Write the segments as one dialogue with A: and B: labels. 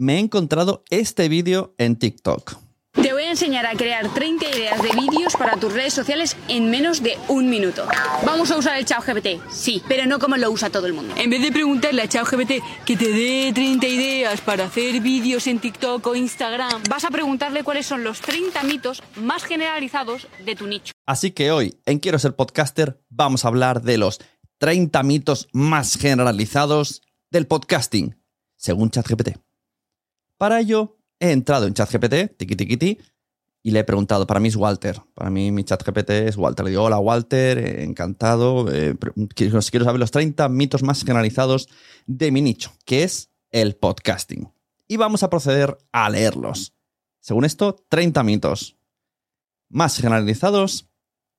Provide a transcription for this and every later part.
A: Me he encontrado este vídeo en TikTok.
B: Te voy a enseñar a crear 30 ideas de vídeos para tus redes sociales en menos de un minuto. Vamos a usar el ChatGPT, sí, pero no como lo usa todo el mundo. En vez de preguntarle a ChatGPT que te dé 30 ideas para hacer vídeos en TikTok o Instagram, vas a preguntarle cuáles son los 30 mitos más generalizados de tu nicho.
A: Así que hoy, en Quiero ser podcaster, vamos a hablar de los 30 mitos más generalizados del podcasting, según ChatGPT. Para ello, he entrado en ChatGPT, tiki tiki ti, y le he preguntado, para mí es Walter, para mí mi ChatGPT es Walter. Le digo, hola Walter, eh, encantado, eh, quiero, quiero saber los 30 mitos más generalizados de mi nicho, que es el podcasting. Y vamos a proceder a leerlos. Según esto, 30 mitos más generalizados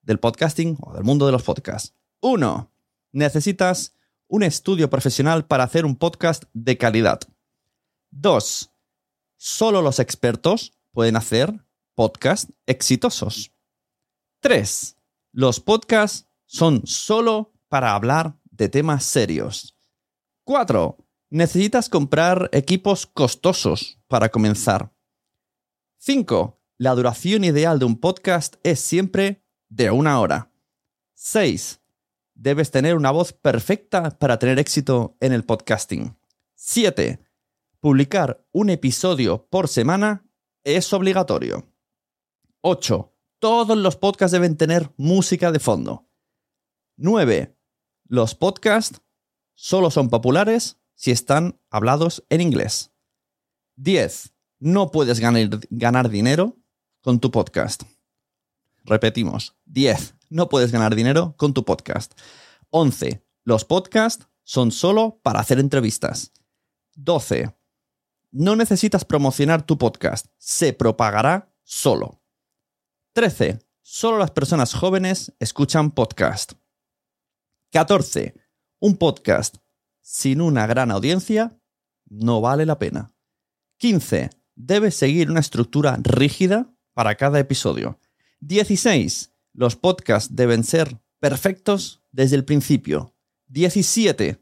A: del podcasting o del mundo de los podcasts. 1. Necesitas un estudio profesional para hacer un podcast de calidad. 2 solo los expertos pueden hacer podcasts exitosos. 3. Los podcasts son solo para hablar de temas serios. 4. Necesitas comprar equipos costosos para comenzar. 5. La duración ideal de un podcast es siempre de una hora. 6. Debes tener una voz perfecta para tener éxito en el podcasting. 7 Publicar un episodio por semana es obligatorio. 8. Todos los podcasts deben tener música de fondo. 9. Los podcasts solo son populares si están hablados en inglés. 10. No puedes ganar, ganar dinero con tu podcast. Repetimos. 10. No puedes ganar dinero con tu podcast. 11. Los podcasts son solo para hacer entrevistas. 12. No necesitas promocionar tu podcast, se propagará solo. 13. Solo las personas jóvenes escuchan podcast. 14. Un podcast sin una gran audiencia no vale la pena. 15. Debes seguir una estructura rígida para cada episodio. 16. Los podcasts deben ser perfectos desde el principio. 17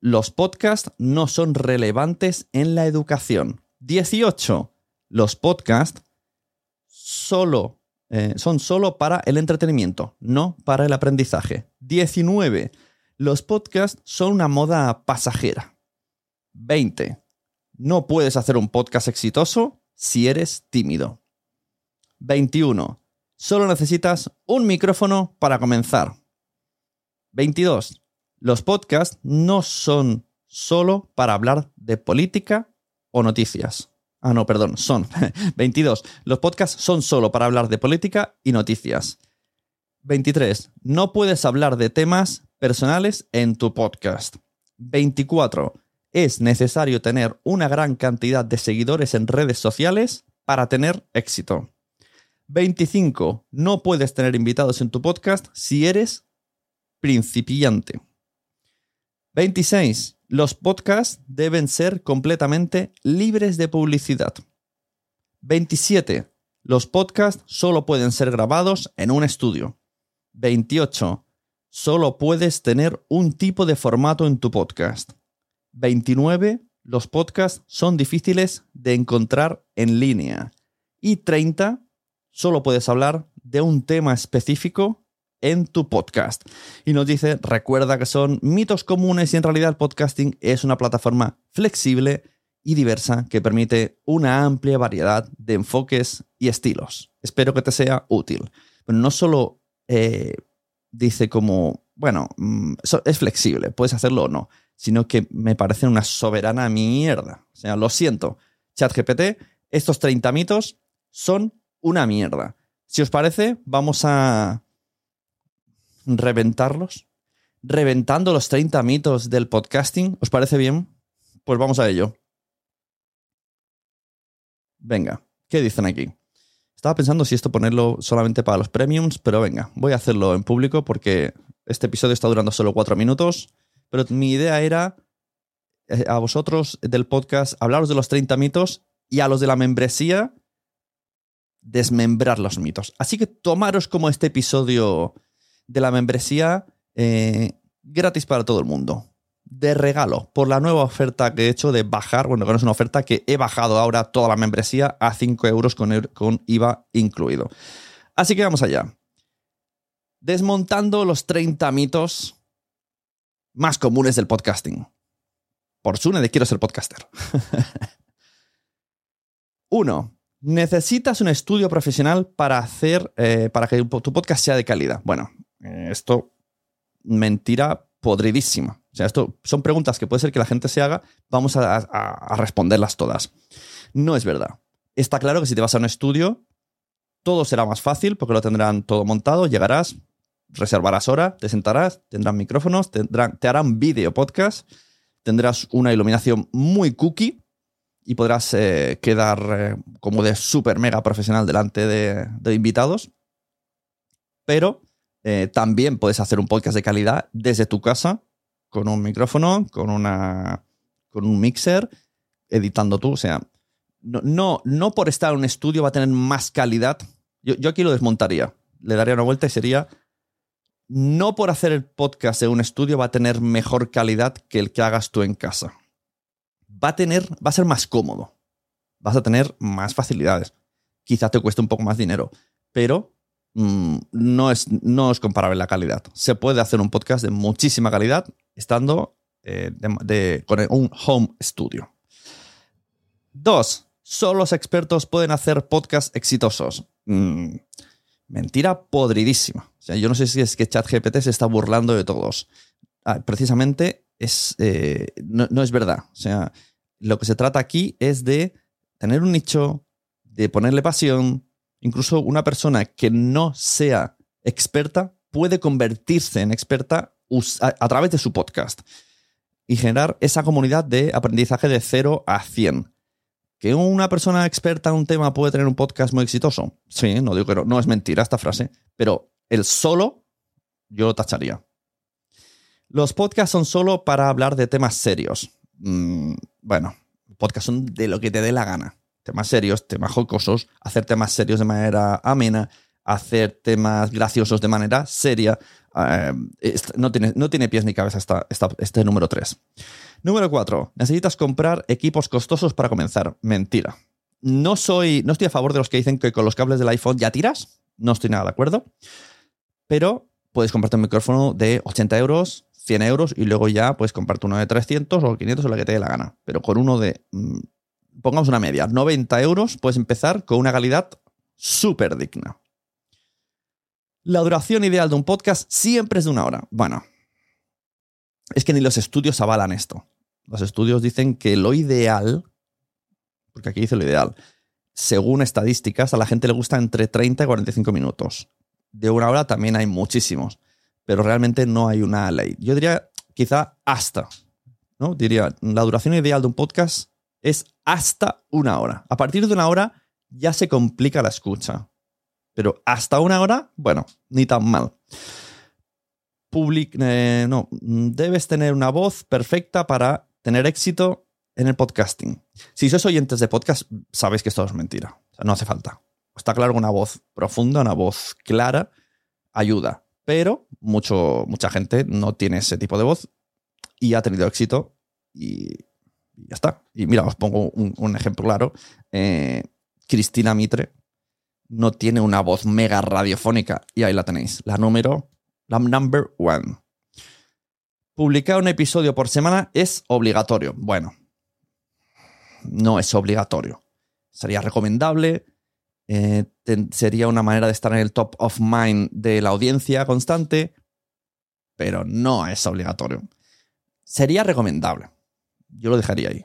A: los podcasts no son relevantes en la educación. 18. Los podcasts solo, eh, son solo para el entretenimiento, no para el aprendizaje. 19. Los podcasts son una moda pasajera. 20. No puedes hacer un podcast exitoso si eres tímido. 21. Solo necesitas un micrófono para comenzar. 22. Los podcasts no son solo para hablar de política o noticias. Ah, no, perdón, son 22. Los podcasts son solo para hablar de política y noticias. 23. No puedes hablar de temas personales en tu podcast. 24. Es necesario tener una gran cantidad de seguidores en redes sociales para tener éxito. 25. No puedes tener invitados en tu podcast si eres principiante. 26. Los podcasts deben ser completamente libres de publicidad. 27. Los podcasts solo pueden ser grabados en un estudio. 28. Solo puedes tener un tipo de formato en tu podcast. 29. Los podcasts son difíciles de encontrar en línea. Y 30. Solo puedes hablar de un tema específico en tu podcast. Y nos dice, recuerda que son mitos comunes y en realidad el podcasting es una plataforma flexible y diversa que permite una amplia variedad de enfoques y estilos. Espero que te sea útil. Pero no solo eh, dice como, bueno, mm, es flexible, puedes hacerlo o no, sino que me parece una soberana mierda. O sea, lo siento, ChatGPT, estos 30 mitos son una mierda. Si os parece, vamos a reventarlos. reventando los 30 mitos del podcasting. ¿Os parece bien? Pues vamos a ello. Venga, ¿qué dicen aquí? Estaba pensando si esto ponerlo solamente para los premiums, pero venga, voy a hacerlo en público porque este episodio está durando solo cuatro minutos. Pero mi idea era eh, a vosotros del podcast hablaros de los 30 mitos y a los de la membresía desmembrar los mitos. Así que tomaros como este episodio de la membresía eh, gratis para todo el mundo. De regalo, por la nueva oferta que he hecho de bajar, bueno, que no es una oferta, que he bajado ahora toda la membresía a 5 euros con, con IVA incluido. Así que vamos allá. Desmontando los 30 mitos más comunes del podcasting. Por Sune de Quiero ser podcaster. Uno, necesitas un estudio profesional para hacer, eh, para que tu podcast sea de calidad. Bueno, eh, esto, mentira podridísima. O sea, esto son preguntas que puede ser que la gente se haga, vamos a, responderlas todas. No es verdad. Está claro que si te vas a un estudio, todo será más fácil porque lo tendrán todo montado, llegarás, reservarás hora, te sentarás, tendrán micrófonos, tendrán, te harán vídeo podcast, tendrás una iluminación muy cookie y podrás eh, quedar eh, como de super mega profesional delante de, invitados. Pero eh, también puedes hacer un podcast de calidad desde tu casa, con un micrófono, con, una, con un mixer, editando tú. O sea, no, no, no por estar en un estudio va a tener más calidad. Yo, yo aquí lo desmontaría. Le daría una vuelta y sería no por hacer el podcast en un estudio va a tener mejor calidad que el que hagas tú en casa va a tener, va a ser más cómodo. Vas a tener más facilidades. Quizá te cueste un poco más dinero, pero mm, no, es, no es comparable la calidad. Se puede hacer un podcast de muchísima calidad estando eh, con un home studio. Dos, solo los expertos pueden hacer podcasts exitosos. Mm, mentira podridísima. O sea, yo no sé si es que ChatGPT se está burlando de todos. Ah, precisamente es, eh, no, no, es verdad. O sea, lo que se trata aquí es de tener un nicho, de ponerle pasión. Incluso una persona que no sea experta puede convertirse en experta a, través de su podcast y generar esa comunidad de aprendizaje de 0 a 100. ¿Que una persona experta en un tema puede tener un podcast muy exitoso? Sí, no digo que no, es mentira esta frase, pero el solo yo lo tacharía. Los podcasts son solo para hablar de temas serios. Mm, bueno, podcasts son de lo que te dé la gana. Temas serios, temas jocosos, hacer temas serios de manera amena, hacer temas graciosos de manera seria. Eh, no, tiene, no, tiene, pies ni cabeza este número 3. Número 4. Necesitas comprar equipos costosos para comenzar. Mentira. No soy. No estoy a favor de los que dicen que con los cables del iPhone ya tiras. No estoy nada de acuerdo. Pero puedes comprarte un micrófono de 80 euros, 100 euros y luego ya puedes comprarte uno de 300 o 500 o la que te dé la gana. Pero con uno de, mm, pongamos una media, 90 euros puedes empezar con una calidad súper digna. La duración ideal de un podcast siempre es de una hora. Bueno, es que ni los estudios avalan esto. Los estudios dicen que lo ideal, porque aquí dice lo ideal, según estadísticas, a la gente le gusta entre 30 y 45 minutos. De una hora también hay muchísimos pero realmente no hay una ley. Yo diría quizá hasta, ¿no? Diría, la duración ideal de un podcast es hasta una hora. A partir de una hora ya se complica la escucha. Pero hasta una hora, bueno, ni tan mal. Public, eh, no, debes tener una voz perfecta para tener éxito en el podcasting. Si sois oyentes de podcast, sabéis que esto es mentira. no hace falta. Está claro que una voz profunda, una voz clara, ayuda pero mucho, mucha gente no tiene ese tipo de voz y ha tenido éxito y, ya está. Y mira, os pongo un, ejemplo claro. Eh, Cristina Mitre no tiene una voz mega radiofónica y ahí la tenéis. La número, la number one. Publicar un episodio por semana es obligatorio. Bueno, no es obligatorio. Sería recomendable, eh, sería una manera de estar en el top of mind de la audiencia constante, pero no es obligatorio. Sería recomendable. Yo lo dejaría ahí.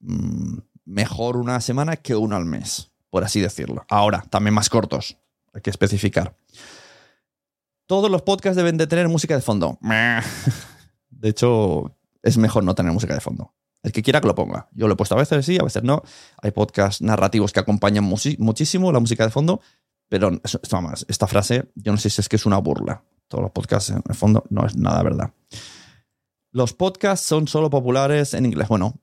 A: Mm, mejor una semana que uno al mes, por así decirlo. Ahora, también más cortos, hay que especificar. Todos los podcasts deben de tener música de fondo. De hecho, es mejor no tener música de fondo. El que quiera que lo ponga. Yo lo he puesto a veces sí, a veces no. Hay podcasts narrativos que acompañan muchísimo la música de fondo, pero esta frase, yo no sé si es que es una burla. Todos los podcasts en el fondo no es nada verdad. Los podcasts son solo populares en inglés. Bueno,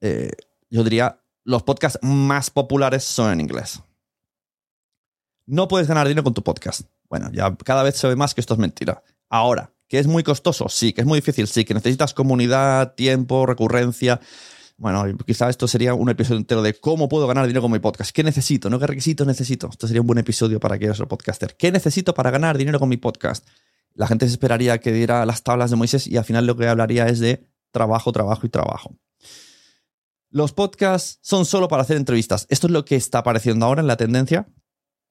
A: eh, yo diría, los podcasts más populares son en inglés. No puedes ganar dinero con tu podcast. Bueno, ya cada vez se ve más que esto es mentira. Ahora, ¿que es muy costoso? Sí, que es muy difícil, sí, que necesitas comunidad, tiempo, recurrencia. Bueno, quizá esto sería un episodio entero de cómo puedo ganar dinero con mi podcast. ¿Qué necesito? ¿No qué requisitos necesito? Esto sería un buen episodio para que ser podcaster. ¿Qué necesito para ganar dinero con mi podcast? La gente se esperaría que diera las tablas de Moisés y al final lo que hablaría es de trabajo, trabajo y trabajo. Los podcasts son solo para hacer entrevistas. Esto es lo que está apareciendo ahora en la tendencia,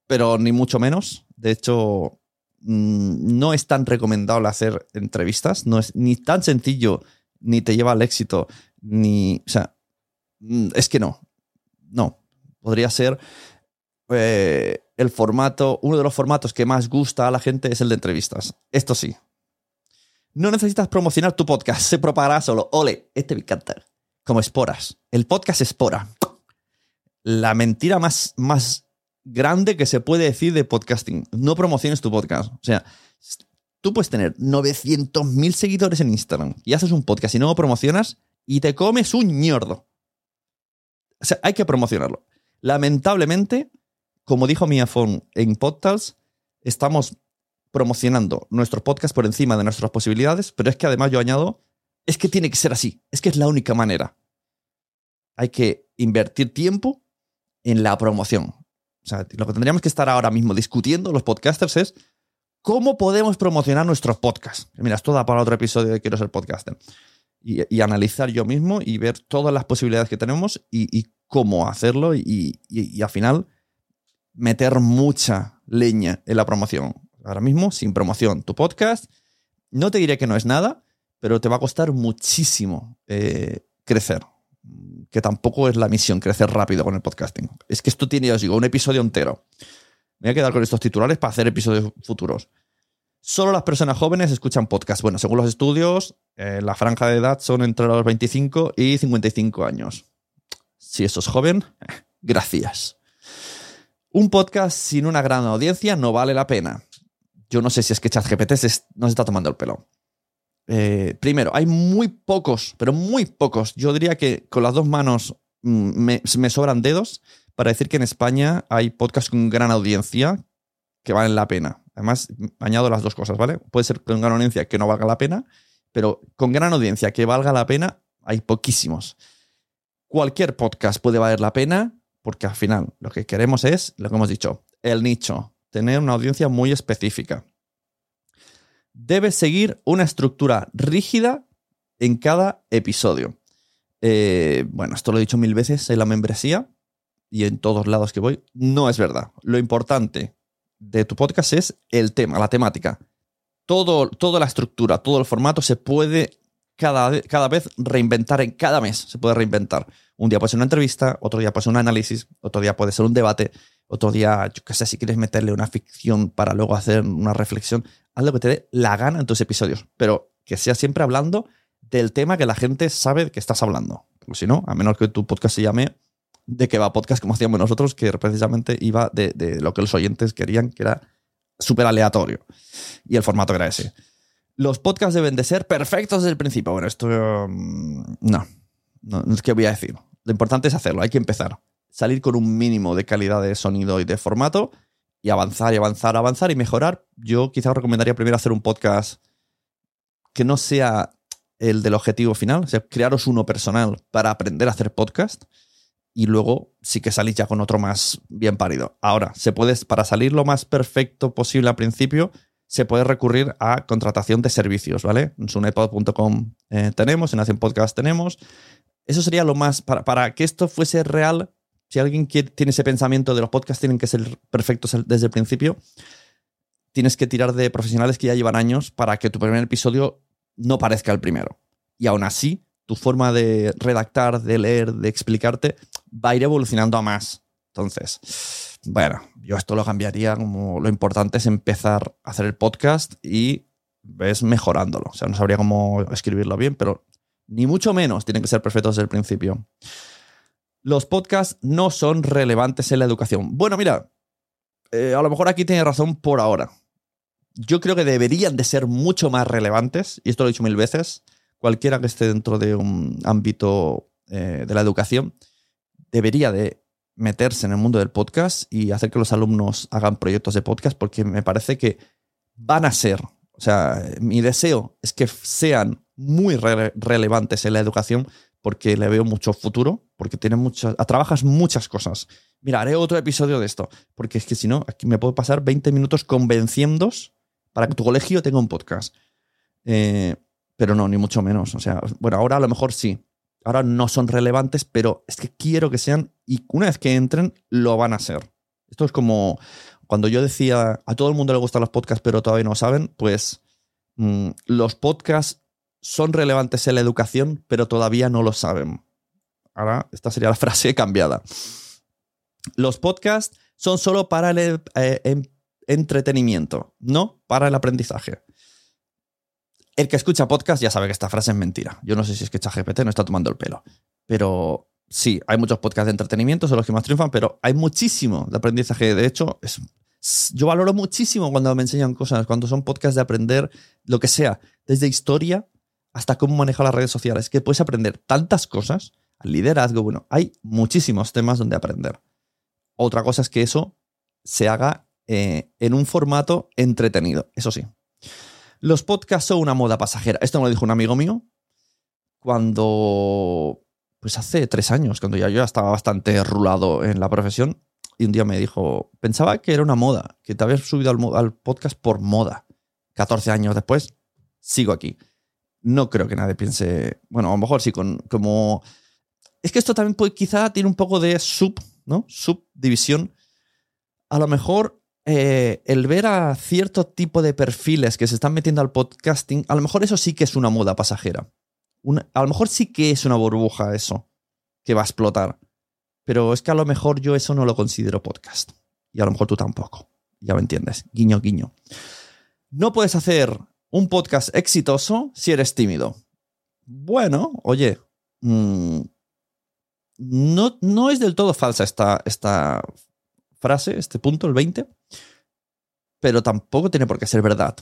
A: pero ni mucho menos. De hecho, mm, no es tan recomendable hacer entrevistas. No es ni tan sencillo, ni te lleva al éxito, ni. O sea, mm, es que no. No. Podría ser. Eh, el formato, uno de los formatos que más gusta a la gente es el de entrevistas. Esto sí. No necesitas promocionar tu podcast, se propagará solo. Ole, este me encanta. Como esporas. El podcast espora. La mentira más, más grande que se puede decir de podcasting. No promociones tu podcast. O sea, tú puedes tener 900.000 seguidores en Instagram y haces un podcast y no lo promocionas y te comes un ñordo. O sea, hay que promocionarlo. Lamentablemente, como dijo Miafon en Podtals, estamos promocionando nuestro podcast por encima de nuestras posibilidades, pero es que además yo añado, es que tiene que ser así, es que es la única manera. Hay que invertir tiempo en la promoción. O sea, lo que tendríamos que estar ahora mismo discutiendo los podcasters es cómo podemos promocionar nuestros podcasts. Mira, esto da para otro episodio de Quiero ser podcaster. Y, analizar yo mismo y ver todas las posibilidades que tenemos y, cómo hacerlo y al final meter mucha leña en la promoción. Ahora mismo, sin promoción, tu podcast, no te diré que no es nada, pero te va a costar muchísimo eh, crecer. Que tampoco es la misión, crecer rápido con el podcasting. Es que esto tiene, ya os digo, un episodio entero. Me voy a quedar con estos titulares para hacer episodios futuros. Solo las personas jóvenes escuchan podcast. Bueno, según los estudios, eh, la franja de edad son entre los 25 y 55 años. Si eso es joven, gracias. Un podcast sin una gran audiencia no vale la pena. Yo no sé si es que ChatGPT se está tomando el pelo. Eh, primero, hay muy pocos, pero muy pocos. Yo diría que con las dos manos mm, me, me, sobran dedos para decir que en España hay podcasts con gran audiencia que valen la pena. Además, añado las dos cosas, ¿vale? Puede ser con gran audiencia que no valga la pena, pero con gran audiencia que valga la pena, hay poquísimos. Cualquier podcast puede valer la pena porque al final lo que queremos es, lo que hemos dicho, el nicho, tener una audiencia muy específica. Debes seguir una estructura rígida en cada episodio. Eh, bueno, esto lo he dicho mil veces en la membresía y en todos lados que voy. No es verdad. Lo importante de tu podcast es el tema, la temática. Todo, toda la estructura, todo el formato se puede cada, cada vez reinventar en cada mes. Se puede reinventar. Un día puede ser una entrevista, otro día puede ser un análisis, otro día puede ser un debate, otro día, yo qué sé, si quieres meterle una ficción para luego hacer una reflexión, haz lo que te dé la gana en tus episodios, pero que sea siempre hablando del tema que la gente sabe que estás hablando. Porque si no, a menos que tu podcast se llame de qué va podcast, como hacíamos nosotros, que precisamente iba de, lo que los oyentes querían, que era súper aleatorio. Y el formato era ese. Los podcasts deben de ser perfectos desde el principio. Bueno, esto mm, no, no, que voy a decir. Lo importante es hacerlo, hay que empezar. Salir con un mínimo de calidad de sonido y de formato y avanzar y avanzar, avanzar y mejorar. Yo quizás recomendaría primero hacer un podcast que no sea el del objetivo final, o sea, crearos uno personal para aprender a hacer podcast y luego sí que salís ya con otro más bien parido. Ahora, se puede, para salir lo más perfecto posible al principio, se puede recurrir a contratación de servicios, ¿vale? En sunepod.com eh, tenemos, en Hacen Podcast tenemos, eso sería lo más, para, que esto fuese real, si alguien tiene ese pensamiento de los podcasts tienen que ser perfectos desde el principio, tienes que tirar de profesionales que ya llevan años para que tu primer episodio no parezca el primero. Y aún así, tu forma de redactar, de leer, de explicarte, va a ir evolucionando a más. Entonces, bueno, yo esto lo cambiaría como lo importante es empezar a hacer el podcast y ves mejorándolo. O sea, no sabría cómo escribirlo bien, pero ni mucho menos tienen que ser perfectos desde el principio. Los podcasts no son relevantes en la educación. Bueno, mira, eh, a lo mejor aquí tiene razón por ahora. Yo creo que deberían de ser mucho más relevantes, y esto lo he dicho mil veces, cualquiera que esté dentro de un ámbito eh, de la educación, debería de meterse en el mundo del podcast y hacer que los alumnos hagan proyectos de podcast, porque me parece que van a ser, o sea, mi deseo es que sean muy relevantes en la educación, porque le veo mucho futuro, porque tiene muchas, trabajas muchas cosas. Mira, haré otro episodio de esto, porque es que si no, aquí me puedo pasar 20 minutos convenciéndos para que tu colegio tenga un podcast. Eh, pero no, ni mucho menos. O sea, bueno, ahora a lo mejor sí. Ahora no son relevantes, pero es que quiero que sean y una vez que entren, lo van a ser. Esto es como cuando yo decía, a todo el mundo le gustan los podcasts, pero todavía no saben, pues mm, los podcasts son relevantes en la educación, pero todavía no lo saben. Ahora, esta sería la frase cambiada. Los podcasts son solo para el eh, em, entretenimiento, no para el aprendizaje. El que escucha podcast ya sabe que esta frase es mentira. Yo no sé si es que ChatGPT no está tomando el pelo. Pero sí, hay muchos podcasts de entretenimiento, son los que más triunfan, pero hay muchísimo de aprendizaje. De hecho, es, yo valoro muchísimo cuando me enseñan cosas, cuando son podcasts de aprender lo que sea, desde historia hasta cómo manejar las redes sociales, que puedes aprender tantas cosas, liderazgo, bueno, hay muchísimos temas donde aprender. Otra cosa es que eso se haga eh, en un formato entretenido, eso sí. Los podcasts son una moda pasajera. Esto me lo dijo un amigo mío cuando, pues hace tres años, cuando ya yo estaba bastante rulado en la profesión, y un día me dijo, pensaba que era una moda, que te habías subido al, podcast por moda. 14 años después, sigo aquí. No creo que nadie piense, bueno, a lo mejor sí, con, como... Es que esto también puede, quizá tiene un poco de sub, ¿no? Subdivisión. A lo mejor eh, el ver a cierto tipo de perfiles que se están metiendo al podcasting, a lo mejor eso sí que es una moda pasajera. a lo mejor sí que es una burbuja eso, que va a explotar. Pero es que a lo mejor yo eso no lo considero podcast. Y a lo mejor tú tampoco. Ya me entiendes. Guiño, guiño. No puedes hacer un podcast exitoso si eres tímido. Bueno, oye, mm, no, no, es del todo falsa esta, esta frase, este punto, el 20 pero tampoco tiene por qué ser verdad.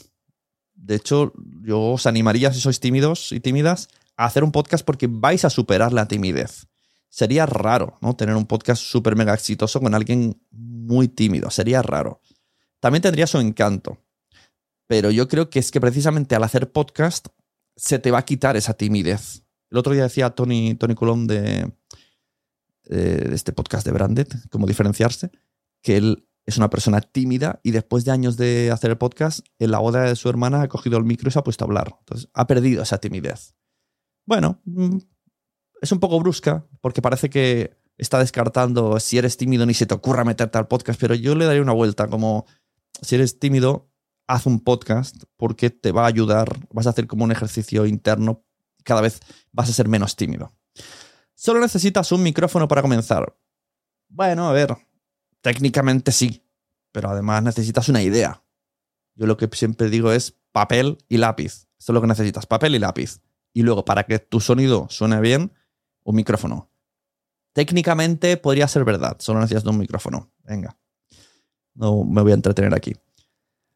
A: De hecho, yo os animaría, si sois tímidos y tímidas, a hacer un podcast porque vais a superar la timidez. Sería raro, ¿no? Tener un podcast súper mega exitoso con alguien muy tímido. Sería raro. También tendría su encanto. Pero yo creo que es que precisamente al hacer podcast se te va a quitar esa timidez. El otro día decía Tony, Tony Colón de, de este podcast de Branded, cómo diferenciarse, que él es una persona tímida y después de años de hacer el podcast, en la boda de su hermana ha cogido el micro y se ha puesto a hablar. Entonces, ha perdido esa timidez. Bueno, mm, es un poco brusca porque parece que está descartando si eres tímido ni se te ocurra meterte al podcast, pero yo le daría una vuelta como si eres tímido, haz un podcast porque te va a ayudar, vas a hacer como un ejercicio interno, cada vez vas a ser menos tímido. Solo necesitas un micrófono para comenzar. Bueno, a ver, Técnicamente sí, pero además necesitas una idea. Yo lo que siempre digo es papel y lápiz. Esto es lo que necesitas, papel y lápiz. Y luego, para que tu sonido suene bien, un micrófono. Técnicamente podría ser verdad, solo necesitas un micrófono. Venga. No me voy a entretener aquí.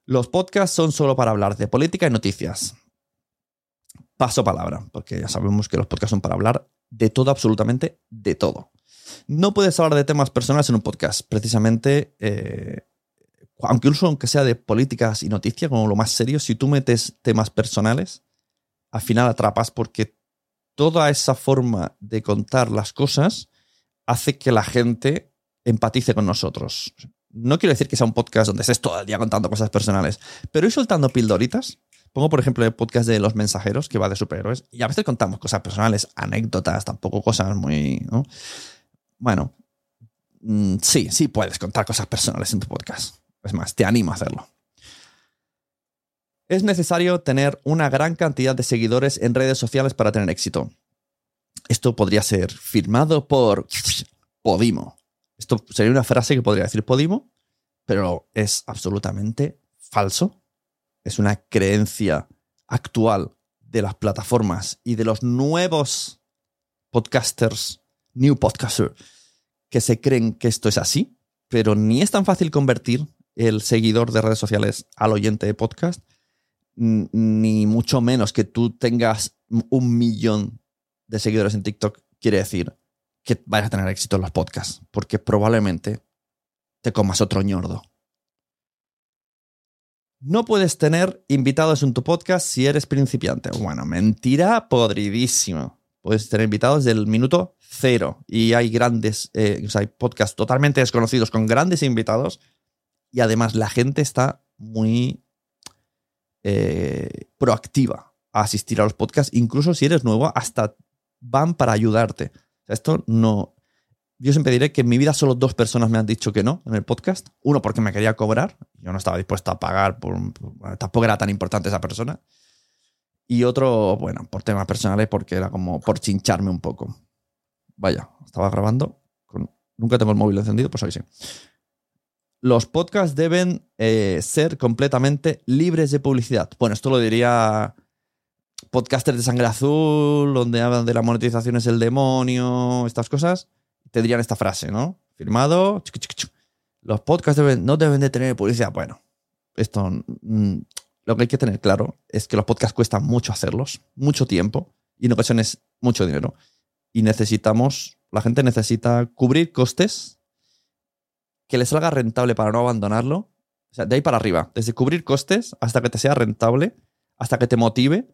A: Los podcasts son solo para hablar de política y noticias. Paso palabra, porque ya sabemos que los podcasts son para hablar de todo, absolutamente de todo. No puedes hablar de temas personales en un podcast, precisamente, eh, aunque incluso aunque sea de políticas y noticias, como lo más serio, si tú metes temas personales, al final atrapas porque toda esa forma de contar las cosas hace que la gente empatice con nosotros. No quiero decir que sea un podcast donde estés todo el día contando cosas personales, pero ir soltando pildoritas. Pongo, por ejemplo, el podcast de Los Mensajeros, que va de superhéroes, y a veces contamos cosas personales, anécdotas, tampoco cosas muy bueno, mm, sí, sí puedes contar cosas personales en tu podcast. Es más, te animo a hacerlo. Es necesario tener una gran cantidad de seguidores en redes sociales para tener éxito. Esto podría ser firmado por Podimo. Sería una frase que podría decir Podimo, pero es absolutamente falso. Es una creencia actual de las plataformas y de los nuevos podcasters, new podcasters, que se creen que esto es así, pero ni es tan fácil convertir el seguidor de redes sociales al oyente de podcast, ni mucho menos que tú tengas un millón de seguidores en TikTok quiere decir que vayas a tener éxito en los podcasts, porque probablemente te comas otro ñordo. No puedes tener invitados en tu podcast si eres principiante. Bueno, mentira podridísima. Puedes tener invitados del minuto cero. Y hay grandes, eh, o sea, hay podcasts totalmente desconocidos con grandes invitados. Y además la gente está muy eh, proactiva a asistir a los podcasts. Incluso si eres nuevo, hasta van para ayudarte. Esto no. Yo siempre diré que en mi vida solo dos personas me han dicho que no en el podcast. Uno porque me quería cobrar, yo no estaba dispuesto a pagar, por, tampoco era tan importante esa persona. Y otro, bueno, por temas personales, porque era como por chincharme un poco. Vaya, estaba grabando. nunca tengo el móvil encendido, pues hoy sí. Los podcasts deben eh, ser completamente libres de publicidad. Bueno, esto lo diría podcasters de sangre azul, donde hablan de la monetización es el demonio, estas cosas, te dirían esta frase, ¿no? Firmado. Los podcasts no deben de tener publicidad. Bueno, esto mm, lo que hay que tener claro es que los podcasts cuestan mucho hacerlos, mucho tiempo y en ocasiones mucho dinero. Y necesitamos, la gente necesita cubrir costes que les salga rentable para no abandonarlo. O sea, de ahí para arriba, desde cubrir costes hasta que te sea rentable, hasta que te motive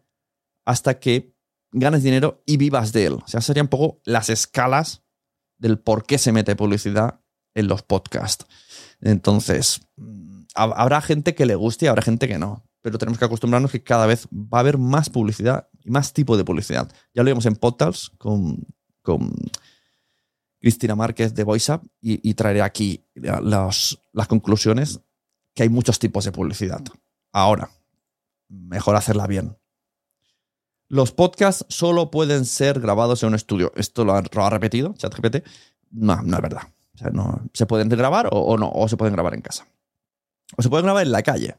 A: hasta que ganes dinero y vivas de él. O sea, serían un poco las escalas del por qué se mete publicidad en los podcasts. Entonces, mm, habrá gente que le guste y habrá gente que no. Pero tenemos que acostumbrarnos que cada vez va a haber más publicidad y más tipo de publicidad. Ya lo vimos en Podcasts con, con Cristina Márquez de VoiceUp y, y traeré aquí las conclusiones que hay muchos tipos de publicidad. Ahora, mejor hacerla bien. Los podcasts solo pueden ser grabados en un estudio. Esto lo ha, repetido ChatGPT. No, no es verdad. O sea, no, se pueden grabar o, no, o se pueden grabar en casa. O se pueden grabar en la calle.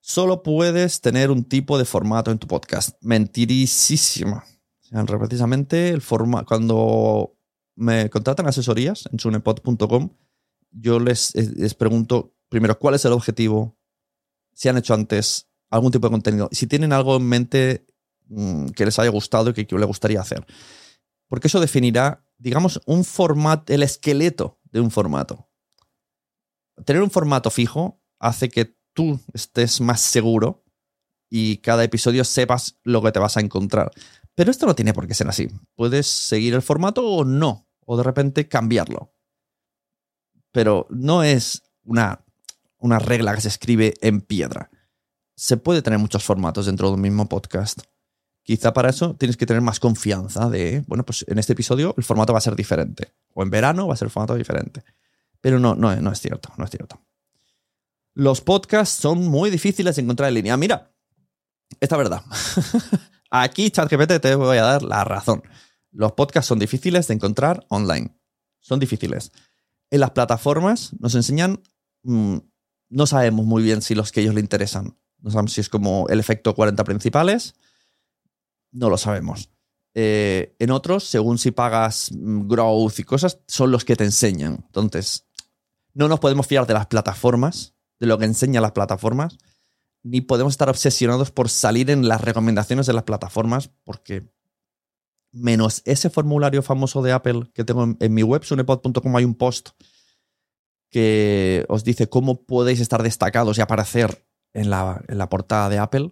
A: Solo puedes tener un tipo de formato en tu podcast. Mentirísima. O sea, precisamente el formato. Cuando me contratan asesorías en sunepod.com, yo les, les pregunto primero cuál es el objetivo, si han hecho antes algún tipo de contenido. Si tienen algo en mente Mm, que les haya gustado y que, les gustaría hacer. Porque eso definirá, digamos, un formato, el esqueleto de un formato. Tener un formato fijo hace que tú estés más seguro y cada episodio sepas lo que te vas a encontrar. Pero esto no tiene por qué ser así. Puedes seguir el formato o no, o de repente cambiarlo. Pero no es una, una regla que se escribe en piedra. Se puede tener muchos formatos dentro de un mismo podcast. Quizá para eso tienes que tener más confianza de, bueno, pues en este episodio el formato va a ser diferente. O en verano va a ser el formato diferente. Pero no, no, no es cierto, no es cierto. Los podcasts son muy difíciles de encontrar en línea. Mira, esta verdad. Aquí, ChatGPT, te voy a dar la razón. Los podcasts son difíciles de encontrar online. Son difíciles. En las plataformas nos enseñan, mm, no sabemos muy bien si los que ellos le interesan. No sabemos si es como el efecto 40 principales no lo sabemos. Eh, en otros, según si pagas mm, growth y cosas, son los que te enseñan. Entonces, no nos podemos fiar de las plataformas, de lo que enseñan las plataformas, ni podemos estar obsesionados por salir en las recomendaciones de las plataformas, porque menos ese formulario famoso de Apple que tengo en, mi web, sunepod.com, hay un post que os dice cómo podéis estar destacados y aparecer en la, portada de Apple.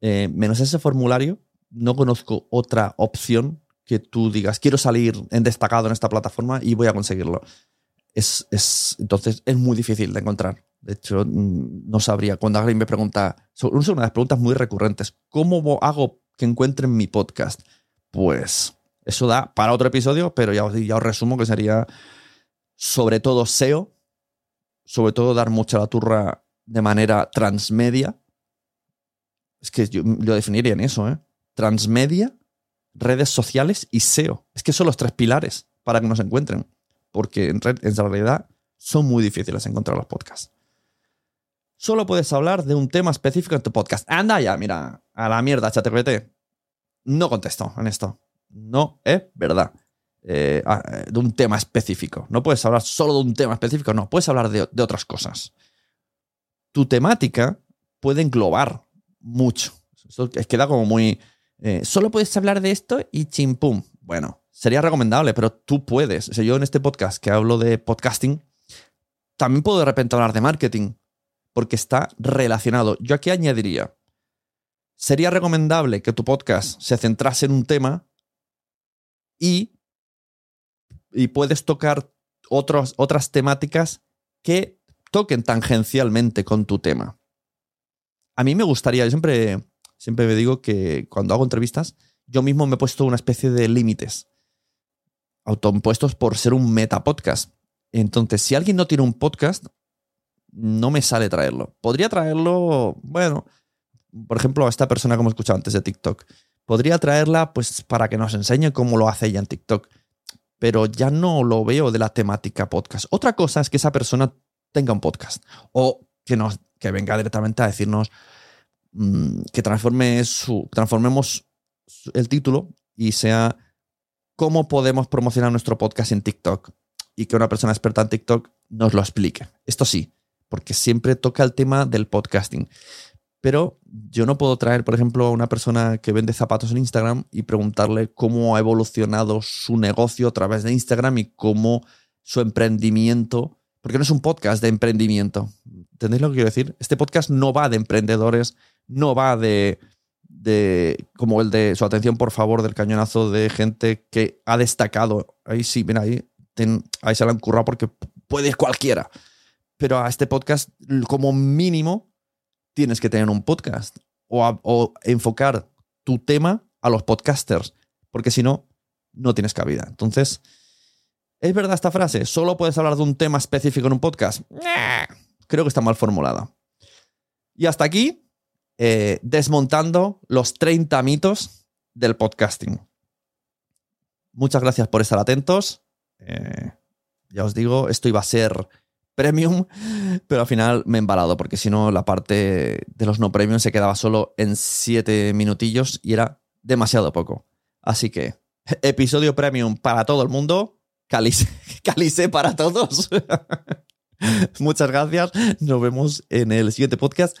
A: Eh, menos ese formulario, no conozco otra opción que tú digas, quiero salir en destacado en esta plataforma y voy a conseguirlo. Es, entonces es muy difícil de encontrar. De hecho, mm, no sabría. Cuando alguien me pregunta, una de las preguntas muy recurrentes, ¿cómo hago que encuentren mi podcast? Pues eso da para otro episodio, pero ya, ya os resumo que sería sobre todo SEO, sobre todo dar mucha la turra de manera transmedia. Es que yo lo definiría en eso, ¿eh? Transmedia, redes sociales y SEO. Es que son los tres pilares para que nos encuentren. porque en, re- en realidad son muy difíciles encontrar los podcasts. Solo puedes hablar de un tema específico en tu podcast. Anda ya, mira, a la mierda, ChatGPT. No contesto en esto. No es verdad. Eh, ah, eh, de un tema específico. No puedes hablar solo de un tema específico, no, puedes hablar de, otras cosas. Tu temática puede englobar mucho. Esto es- queda como muy... eh, solo puedes hablar de esto y chimpum. Bueno, sería recomendable, pero tú puedes. O sea, yo en este podcast que hablo de podcasting, también puedo de repente hablar de marketing, porque está relacionado. Yo aquí añadiría, sería recomendable que tu podcast se centrase en un tema y, y puedes tocar otras temáticas que toquen tangencialmente con tu tema. A mí me gustaría, yo siempre, siempre me digo que cuando hago entrevistas, yo mismo me he puesto una especie de límites autoimpuestos por ser un metapodcast. Entonces, si alguien no tiene un podcast, no me sale traerlo. Podría traerlo, bueno, por ejemplo, a esta persona como he escuchado antes de TikTok. Podría traerla pues para que nos enseñe cómo lo hace ella en TikTok. Pero ya no lo veo de la temática podcast. Otra cosa es que esa persona tenga un podcast. O que, que venga directamente a decirnos mm, que transforme su, transformemos el título y sea cómo podemos promocionar nuestro podcast en TikTok. Y que una persona experta en TikTok nos lo explique. Esto sí, porque siempre toca el tema del podcasting. Pero yo no puedo traer, por ejemplo, a una persona que vende zapatos en Instagram y preguntarle cómo ha evolucionado su negocio a través de Instagram y cómo su emprendimiento, porque no es un podcast de emprendimiento. ¿Entendéis lo que quiero decir? Este podcast no va de emprendedores, no va de, de como el de su atención, por favor, del cañonazo de gente que ha destacado. Ahí sí, mira, ahí, ten- ahí se lo han currado porque puede cualquiera. Pero a este podcast, como mínimo, tienes que tener un podcast o, o enfocar tu tema a los podcasters, porque si no, no tienes cabida. Entonces, ¿es verdad esta frase? ¿Solo puedes hablar de un tema específico en un podcast? Creo que está mal formulada. Y hasta aquí, eh, desmontando los 30 mitos del podcasting. Muchas gracias por estar atentos. Eh, ya os digo, esto iba a ser premium, pero al final me he embalado, porque si no, la parte de los no premium se quedaba solo en 7 minutillos y era demasiado poco. Así que, episodio premium para todo el mundo, calice, calice para todos. Muchas gracias, nos vemos en el siguiente podcast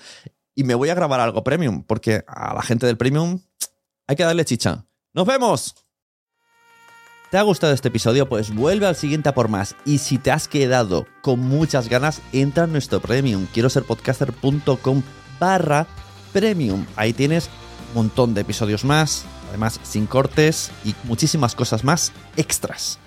A: y me voy a grabar algo premium, porque a la gente del premium hay que darle chicha. ¡Nos vemos! ¿Te ha gustado este episodio? Pues vuelve al siguiente a por más. Y si te has quedado con muchas ganas, entra en nuestro premium. Quiero ser podcaster.com barra premium. Ahí tienes un montón de episodios más, además sin cortes y muchísimas cosas más extras.